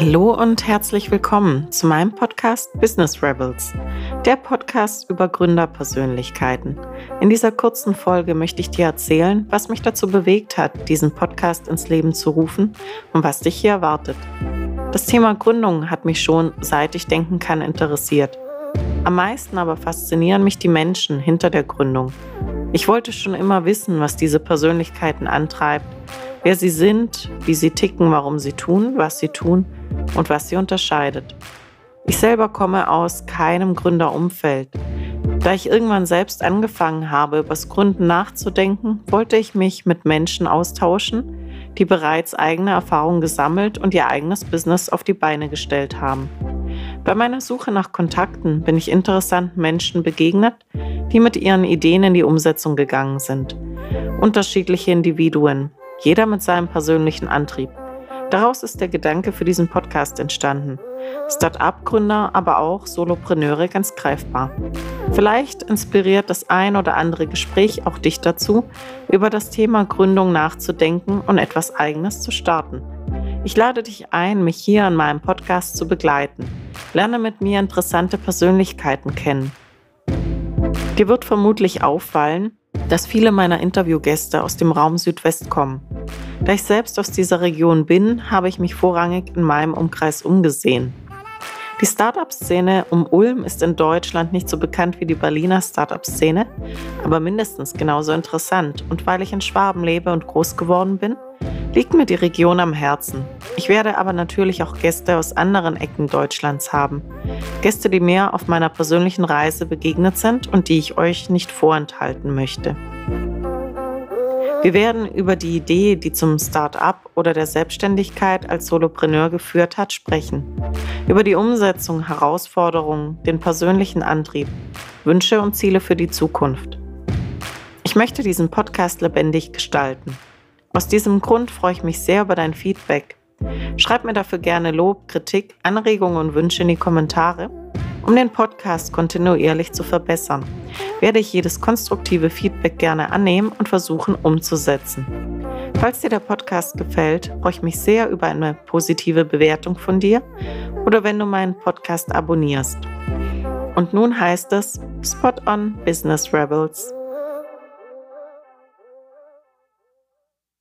Hallo und herzlich willkommen zu meinem Podcast Business Rebels, der Podcast über Gründerpersönlichkeiten. In dieser kurzen Folge möchte ich dir erzählen, was mich dazu bewegt hat, diesen Podcast ins Leben zu rufen und was dich hier erwartet. Das Thema Gründung hat mich schon, seit ich denken kann, interessiert. Am meisten aber faszinieren mich die Menschen hinter der Gründung. Ich wollte schon immer wissen, was diese Persönlichkeiten antreibt, wer sie sind, wie sie ticken, warum sie tun, was sie tun und was sie unterscheidet. Ich selber komme aus keinem Gründerumfeld. Da ich irgendwann selbst angefangen habe, übers Gründen nachzudenken, wollte ich mich mit Menschen austauschen, die bereits eigene Erfahrungen gesammelt und ihr eigenes Business auf die Beine gestellt haben. Bei meiner Suche nach Kontakten bin ich interessanten Menschen begegnet, die mit ihren Ideen in die Umsetzung gegangen sind. Unterschiedliche Individuen, jeder mit seinem persönlichen Antrieb. Daraus ist der Gedanke für diesen Podcast entstanden. Start-up-Gründer, aber auch Solopreneure ganz greifbar. Vielleicht inspiriert das ein oder andere Gespräch auch dich dazu, über das Thema Gründung nachzudenken und etwas Eigenes zu starten. Ich lade dich ein, mich hier an meinem Podcast zu begleiten. Lerne mit mir interessante Persönlichkeiten kennen. Dir wird vermutlich auffallen, dass viele meiner Interviewgäste aus dem Raum Südwest kommen. Da ich selbst aus dieser Region bin, habe ich mich vorrangig in meinem Umkreis umgesehen. Die Startup-Szene um Ulm ist in Deutschland nicht so bekannt wie die Berliner Startup-Szene, aber mindestens genauso interessant. Und weil ich in Schwaben lebe und groß geworden bin, liegt mir die Region am Herzen. Ich werde aber natürlich auch Gäste aus anderen Ecken Deutschlands haben. Gäste, die mir auf meiner persönlichen Reise begegnet sind und die ich euch nicht vorenthalten möchte. Wir werden über die Idee, die zum Start-up oder der Selbstständigkeit als Solopreneur geführt hat, sprechen. Über die Umsetzung, Herausforderungen, den persönlichen Antrieb, Wünsche und Ziele für die Zukunft. Ich möchte diesen Podcast lebendig gestalten. Aus diesem Grund freue ich mich sehr über dein Feedback. Schreib mir dafür gerne Lob, Kritik, Anregungen und Wünsche in die Kommentare um den Podcast kontinuierlich zu verbessern, werde ich jedes konstruktive Feedback gerne annehmen und versuchen umzusetzen. Falls dir der Podcast gefällt, freue ich mich sehr über eine positive Bewertung von dir oder wenn du meinen Podcast abonnierst. Und nun heißt es Spot on Business Rebels.